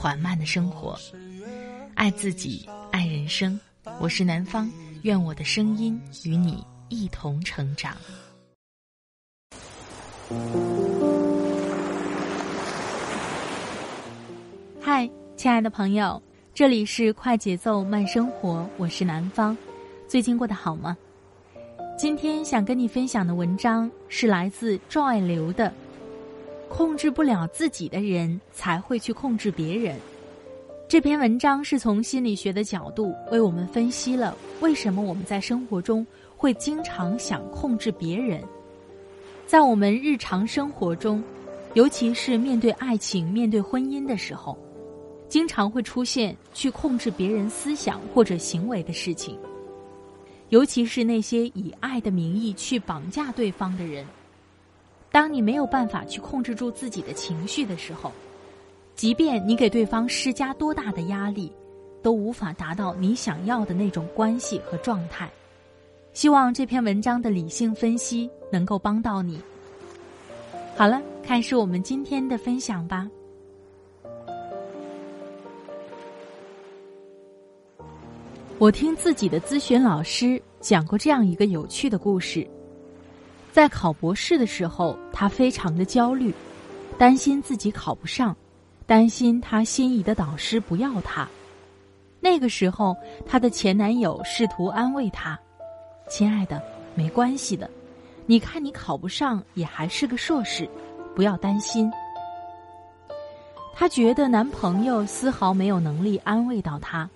缓慢的生活，爱自己，爱人生。我是南方，愿我的声音与你一同成长。嗨，亲爱的朋友，这里是快节奏慢生活，我是南方。最近过得好吗？今天想跟你分享的文章是来自 Joy 刘的。控制不了自己的人，才会去控制别人。这篇文章是从心理学的角度为我们分析了为什么我们在生活中会经常想控制别人。在我们日常生活中，尤其是面对爱情、面对婚姻的时候，经常会出现去控制别人思想或者行为的事情。尤其是那些以爱的名义去绑架对方的人。当你没有办法去控制住自己的情绪的时候，即便你给对方施加多大的压力，都无法达到你想要的那种关系和状态。希望这篇文章的理性分析能够帮到你。好了，开始我们今天的分享吧。我听自己的咨询老师讲过这样一个有趣的故事。在考博士的时候，她非常的焦虑，担心自己考不上，担心她心仪的导师不要她。那个时候，她的前男友试图安慰她：“亲爱的，没关系的，你看你考不上也还是个硕士，不要担心。”她觉得男朋友丝毫没有能力安慰到她，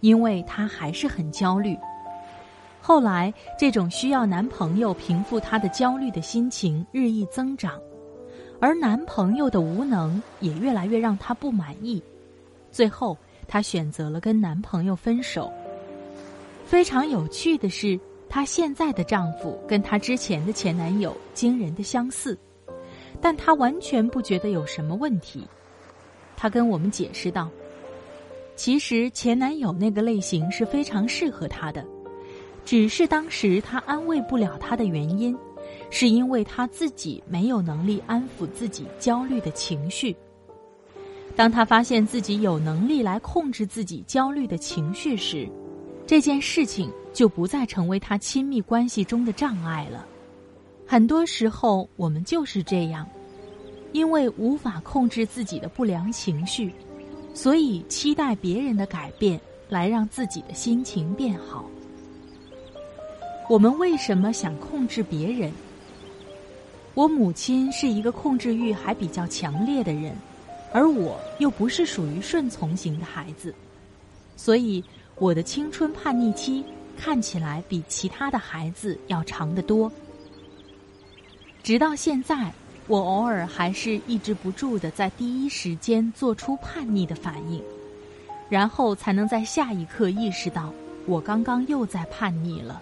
因为她还是很焦虑。后来，这种需要男朋友平复她的焦虑的心情日益增长，而男朋友的无能也越来越让她不满意。最后，她选择了跟男朋友分手。非常有趣的是，她现在的丈夫跟她之前的前男友惊人的相似，但她完全不觉得有什么问题。她跟我们解释道：“其实前男友那个类型是非常适合她的。”只是当时他安慰不了他的原因，是因为他自己没有能力安抚自己焦虑的情绪。当他发现自己有能力来控制自己焦虑的情绪时，这件事情就不再成为他亲密关系中的障碍了。很多时候我们就是这样，因为无法控制自己的不良情绪，所以期待别人的改变来让自己的心情变好。我们为什么想控制别人？我母亲是一个控制欲还比较强烈的人，而我又不是属于顺从型的孩子，所以我的青春叛逆期看起来比其他的孩子要长得多。直到现在，我偶尔还是抑制不住的在第一时间做出叛逆的反应，然后才能在下一刻意识到我刚刚又在叛逆了。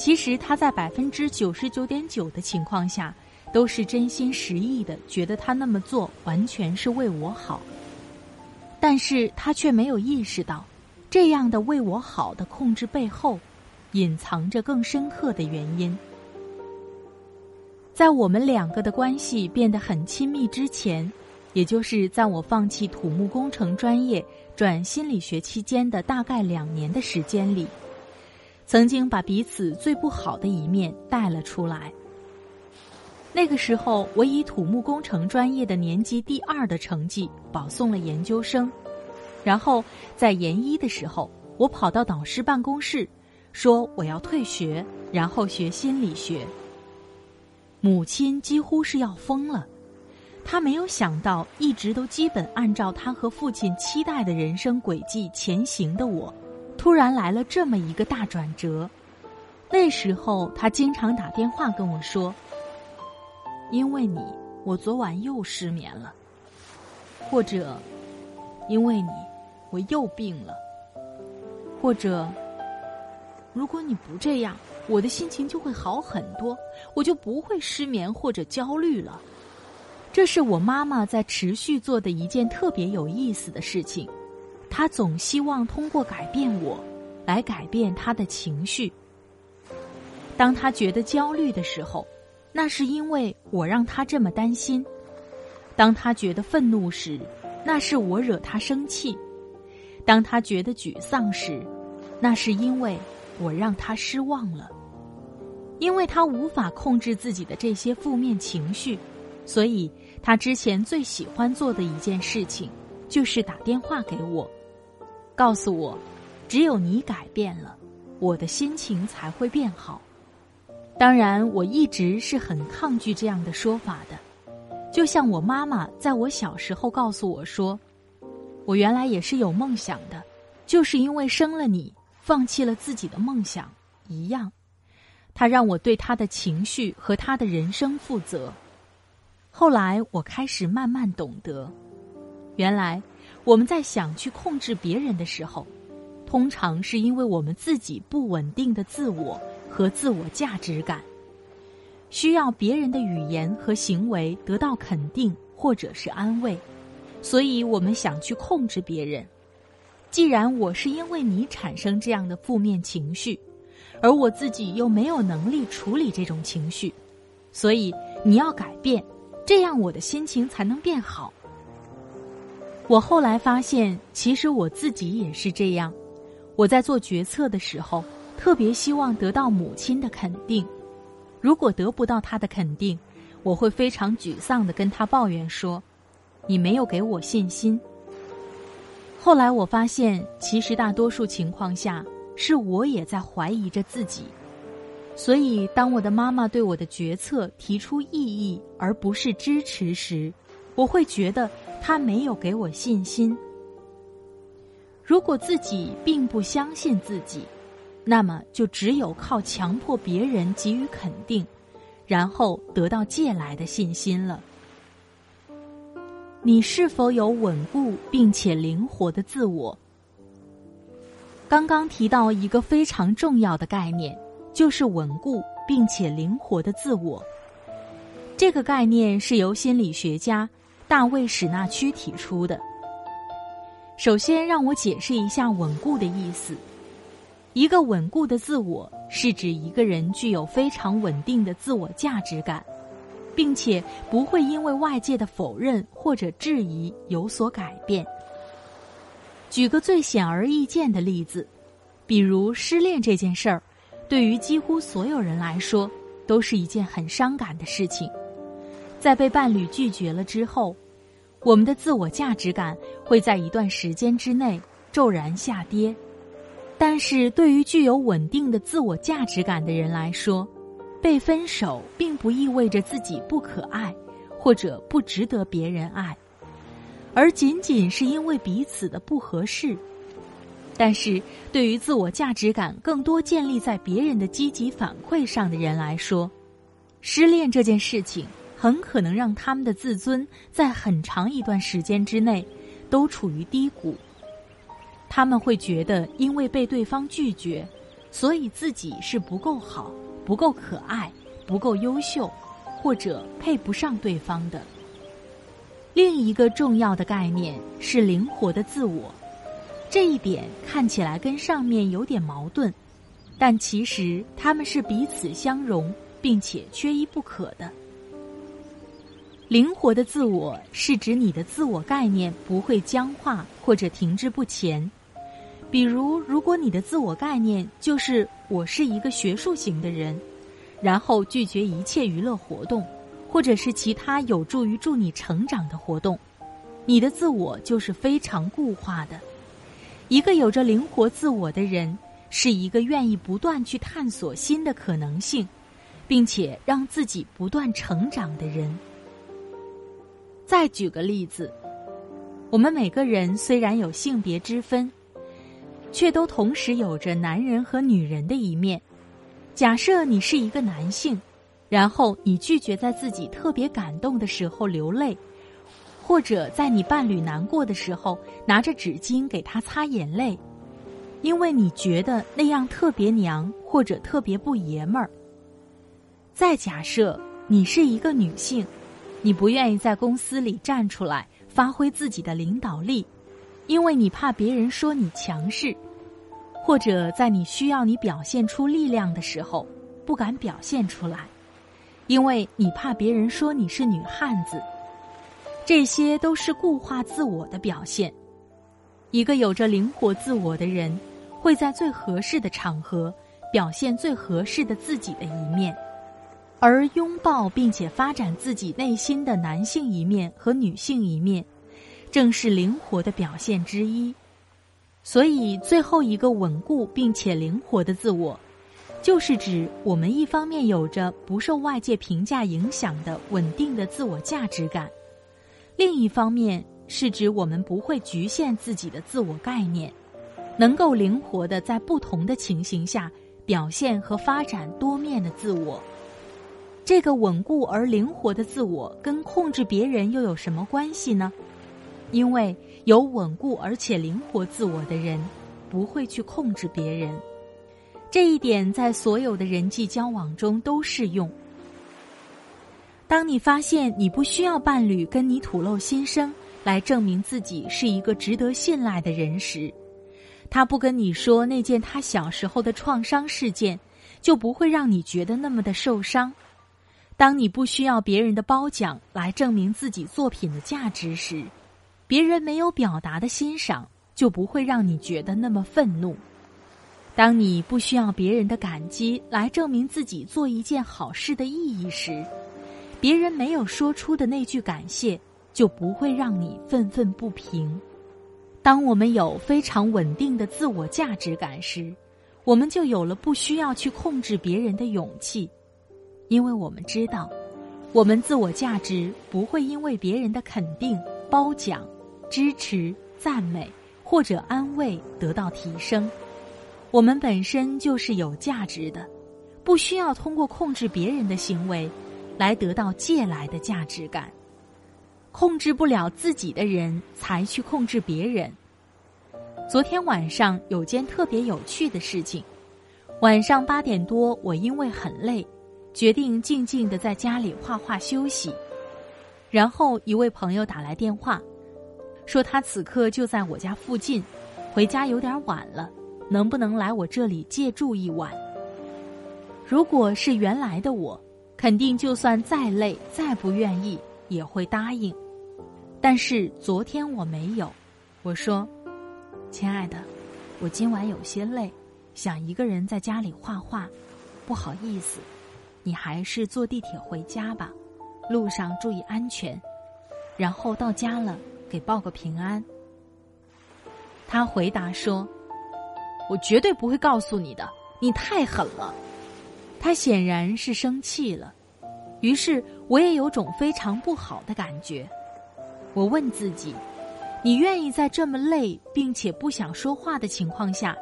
其实他在百分之九十九点九的情况下，都是真心实意的，觉得他那么做完全是为我好。但是他却没有意识到，这样的为我好的控制背后，隐藏着更深刻的原因。在我们两个的关系变得很亲密之前，也就是在我放弃土木工程专业转心理学期间的大概两年的时间里。曾经把彼此最不好的一面带了出来。那个时候，我以土木工程专业的年级第二的成绩保送了研究生，然后在研一的时候，我跑到导师办公室，说我要退学，然后学心理学。母亲几乎是要疯了，她没有想到一直都基本按照她和父亲期待的人生轨迹前行的我。突然来了这么一个大转折，那时候他经常打电话跟我说：“因为你，我昨晚又失眠了。”或者，因为你，我又病了。或者，如果你不这样，我的心情就会好很多，我就不会失眠或者焦虑了。这是我妈妈在持续做的一件特别有意思的事情。他总希望通过改变我，来改变他的情绪。当他觉得焦虑的时候，那是因为我让他这么担心；当他觉得愤怒时，那是我惹他生气；当他觉得沮丧时，那是因为我让他失望了。因为他无法控制自己的这些负面情绪。所以，他之前最喜欢做的一件事情，就是打电话给我，告诉我，只有你改变了，我的心情才会变好。当然，我一直是很抗拒这样的说法的。就像我妈妈在我小时候告诉我说，我原来也是有梦想的，就是因为生了你，放弃了自己的梦想一样。她让我对她的情绪和她的人生负责。后来我开始慢慢懂得，原来我们在想去控制别人的时候，通常是因为我们自己不稳定的自我和自我价值感，需要别人的语言和行为得到肯定或者是安慰，所以我们想去控制别人。既然我是因为你产生这样的负面情绪，而我自己又没有能力处理这种情绪，所以你要改变。这样我的心情才能变好。我后来发现，其实我自己也是这样。我在做决策的时候，特别希望得到母亲的肯定。如果得不到她的肯定，我会非常沮丧的跟她抱怨说：“你没有给我信心。”后来我发现，其实大多数情况下，是我也在怀疑着自己。所以，当我的妈妈对我的决策提出异议而不是支持时，我会觉得他没有给我信心。如果自己并不相信自己，那么就只有靠强迫别人给予肯定，然后得到借来的信心了。你是否有稳固并且灵活的自我？刚刚提到一个非常重要的概念。就是稳固并且灵活的自我。这个概念是由心理学家大卫史纳区提出的。首先，让我解释一下“稳固”的意思。一个稳固的自我是指一个人具有非常稳定的自我价值感，并且不会因为外界的否认或者质疑有所改变。举个最显而易见的例子，比如失恋这件事儿。对于几乎所有人来说，都是一件很伤感的事情。在被伴侣拒绝了之后，我们的自我价值感会在一段时间之内骤然下跌。但是对于具有稳定的自我价值感的人来说，被分手并不意味着自己不可爱，或者不值得别人爱，而仅仅是因为彼此的不合适。但是对于自我价值感更多建立在别人的积极反馈上的人来说，失恋这件事情很可能让他们的自尊在很长一段时间之内都处于低谷。他们会觉得，因为被对方拒绝，所以自己是不够好、不够可爱、不够优秀，或者配不上对方的。另一个重要的概念是灵活的自我。这一点看起来跟上面有点矛盾，但其实他们是彼此相容，并且缺一不可的。灵活的自我是指你的自我概念不会僵化或者停滞不前。比如，如果你的自我概念就是我是一个学术型的人，然后拒绝一切娱乐活动，或者是其他有助于助你成长的活动，你的自我就是非常固化的。一个有着灵活自我的人，是一个愿意不断去探索新的可能性，并且让自己不断成长的人。再举个例子，我们每个人虽然有性别之分，却都同时有着男人和女人的一面。假设你是一个男性，然后你拒绝在自己特别感动的时候流泪。或者在你伴侣难过的时候，拿着纸巾给他擦眼泪，因为你觉得那样特别娘，或者特别不爷们儿。再假设你是一个女性，你不愿意在公司里站出来发挥自己的领导力，因为你怕别人说你强势，或者在你需要你表现出力量的时候不敢表现出来，因为你怕别人说你是女汉子。这些都是固化自我的表现。一个有着灵活自我的人，会在最合适的场合表现最合适的自己的一面，而拥抱并且发展自己内心的男性一面和女性一面，正是灵活的表现之一。所以，最后一个稳固并且灵活的自我，就是指我们一方面有着不受外界评价影响的稳定的自我价值感。另一方面是指我们不会局限自己的自我概念，能够灵活的在不同的情形下表现和发展多面的自我。这个稳固而灵活的自我跟控制别人又有什么关系呢？因为有稳固而且灵活自我的人，不会去控制别人。这一点在所有的人际交往中都适用。当你发现你不需要伴侣跟你吐露心声来证明自己是一个值得信赖的人时，他不跟你说那件他小时候的创伤事件，就不会让你觉得那么的受伤。当你不需要别人的褒奖来证明自己作品的价值时，别人没有表达的欣赏就不会让你觉得那么愤怒。当你不需要别人的感激来证明自己做一件好事的意义时，别人没有说出的那句感谢，就不会让你愤愤不平。当我们有非常稳定的自我价值感时，我们就有了不需要去控制别人的勇气，因为我们知道，我们自我价值不会因为别人的肯定、褒奖、支持、赞美或者安慰得到提升。我们本身就是有价值的，不需要通过控制别人的行为。来得到借来的价值感，控制不了自己的人才去控制别人。昨天晚上有件特别有趣的事情，晚上八点多，我因为很累，决定静静的在家里画画休息。然后一位朋友打来电话，说他此刻就在我家附近，回家有点晚了，能不能来我这里借住一晚？如果是原来的我。肯定，就算再累、再不愿意，也会答应。但是昨天我没有，我说：“亲爱的，我今晚有些累，想一个人在家里画画，不好意思，你还是坐地铁回家吧，路上注意安全。然后到家了给报个平安。”他回答说：“我绝对不会告诉你的，你太狠了。”他显然是生气了，于是我也有种非常不好的感觉。我问自己：“你愿意在这么累并且不想说话的情况下，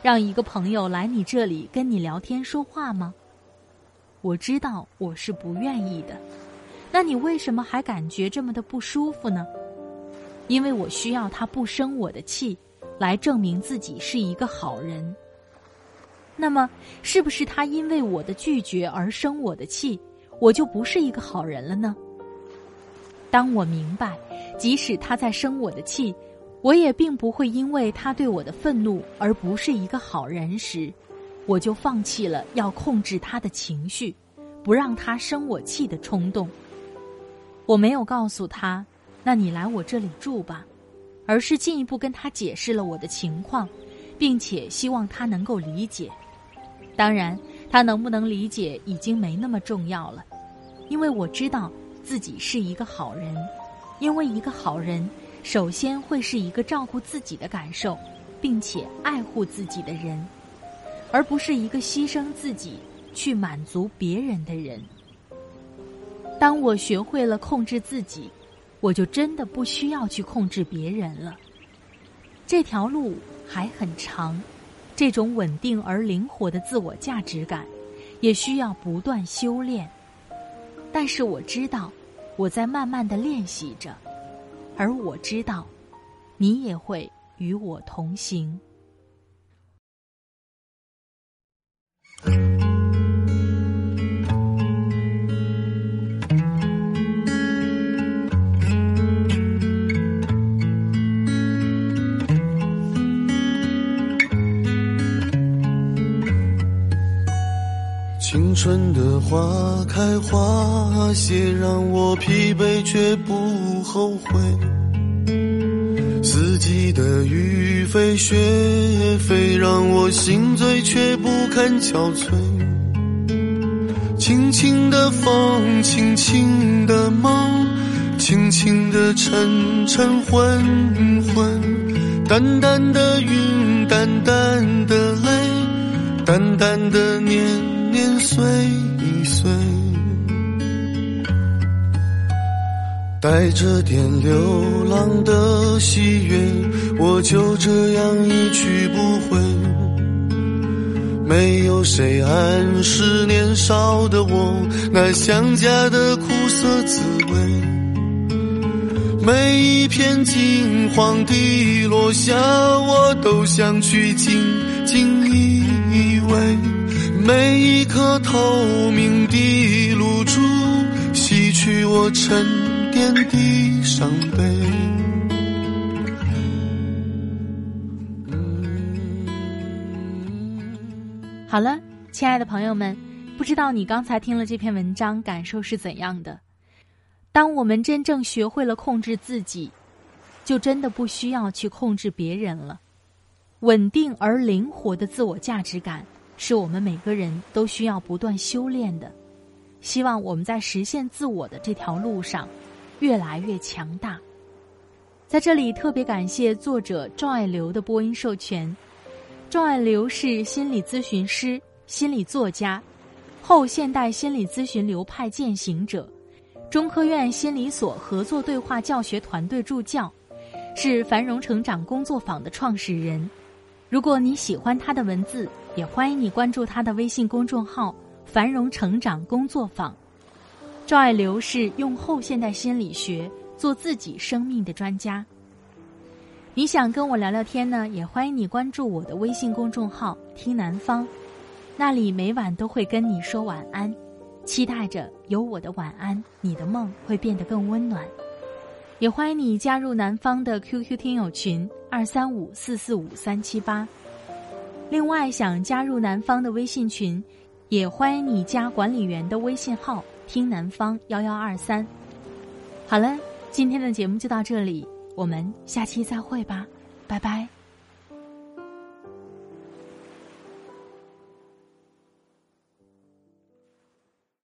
让一个朋友来你这里跟你聊天说话吗？”我知道我是不愿意的。那你为什么还感觉这么的不舒服呢？因为我需要他不生我的气，来证明自己是一个好人。那么，是不是他因为我的拒绝而生我的气，我就不是一个好人了呢？当我明白，即使他在生我的气，我也并不会因为他对我的愤怒而不是一个好人时，我就放弃了要控制他的情绪，不让他生我气的冲动。我没有告诉他：“那你来我这里住吧。”而是进一步跟他解释了我的情况，并且希望他能够理解。当然，他能不能理解已经没那么重要了，因为我知道自己是一个好人，因为一个好人首先会是一个照顾自己的感受，并且爱护自己的人，而不是一个牺牲自己去满足别人的人。当我学会了控制自己，我就真的不需要去控制别人了。这条路还很长。这种稳定而灵活的自我价值感，也需要不断修炼。但是我知道，我在慢慢的练习着，而我知道，你也会与我同行。青春的花开花谢，让我疲惫却不后悔。四季的雨飞雪飞，让我心醉却不堪憔悴。轻轻的风，轻轻的梦，轻轻的沉沉昏昏，淡淡的云，淡淡的泪，淡淡的年。年岁岁，带着点流浪的喜悦，我就这样一去不回。没有谁暗示年少的我那想家的苦涩滋味。每一片金黄的落下，我都想去静静依偎。每一颗透明的露珠，洗去我沉淀的伤悲。好了，亲爱的朋友们，不知道你刚才听了这篇文章感受是怎样的？当我们真正学会了控制自己，就真的不需要去控制别人了。稳定而灵活的自我价值感。是我们每个人都需要不断修炼的。希望我们在实现自我的这条路上，越来越强大。在这里特别感谢作者赵爱流的播音授权。赵爱流是心理咨询师、心理作家，后现代心理咨询流派践行者，中科院心理所合作对话教学团队助教，是繁荣成长工作坊的创始人。如果你喜欢他的文字，也欢迎你关注他的微信公众号“繁荣成长工作坊”。赵爱流是用后现代心理学做自己生命的专家。你想跟我聊聊天呢？也欢迎你关注我的微信公众号“听南方”，那里每晚都会跟你说晚安。期待着有我的晚安，你的梦会变得更温暖。也欢迎你加入南方的 QQ 听友群二三五四四五三七八。另外，想加入南方的微信群，也欢迎你加管理员的微信号听南方幺幺二三。好了，今天的节目就到这里，我们下期再会吧，拜拜。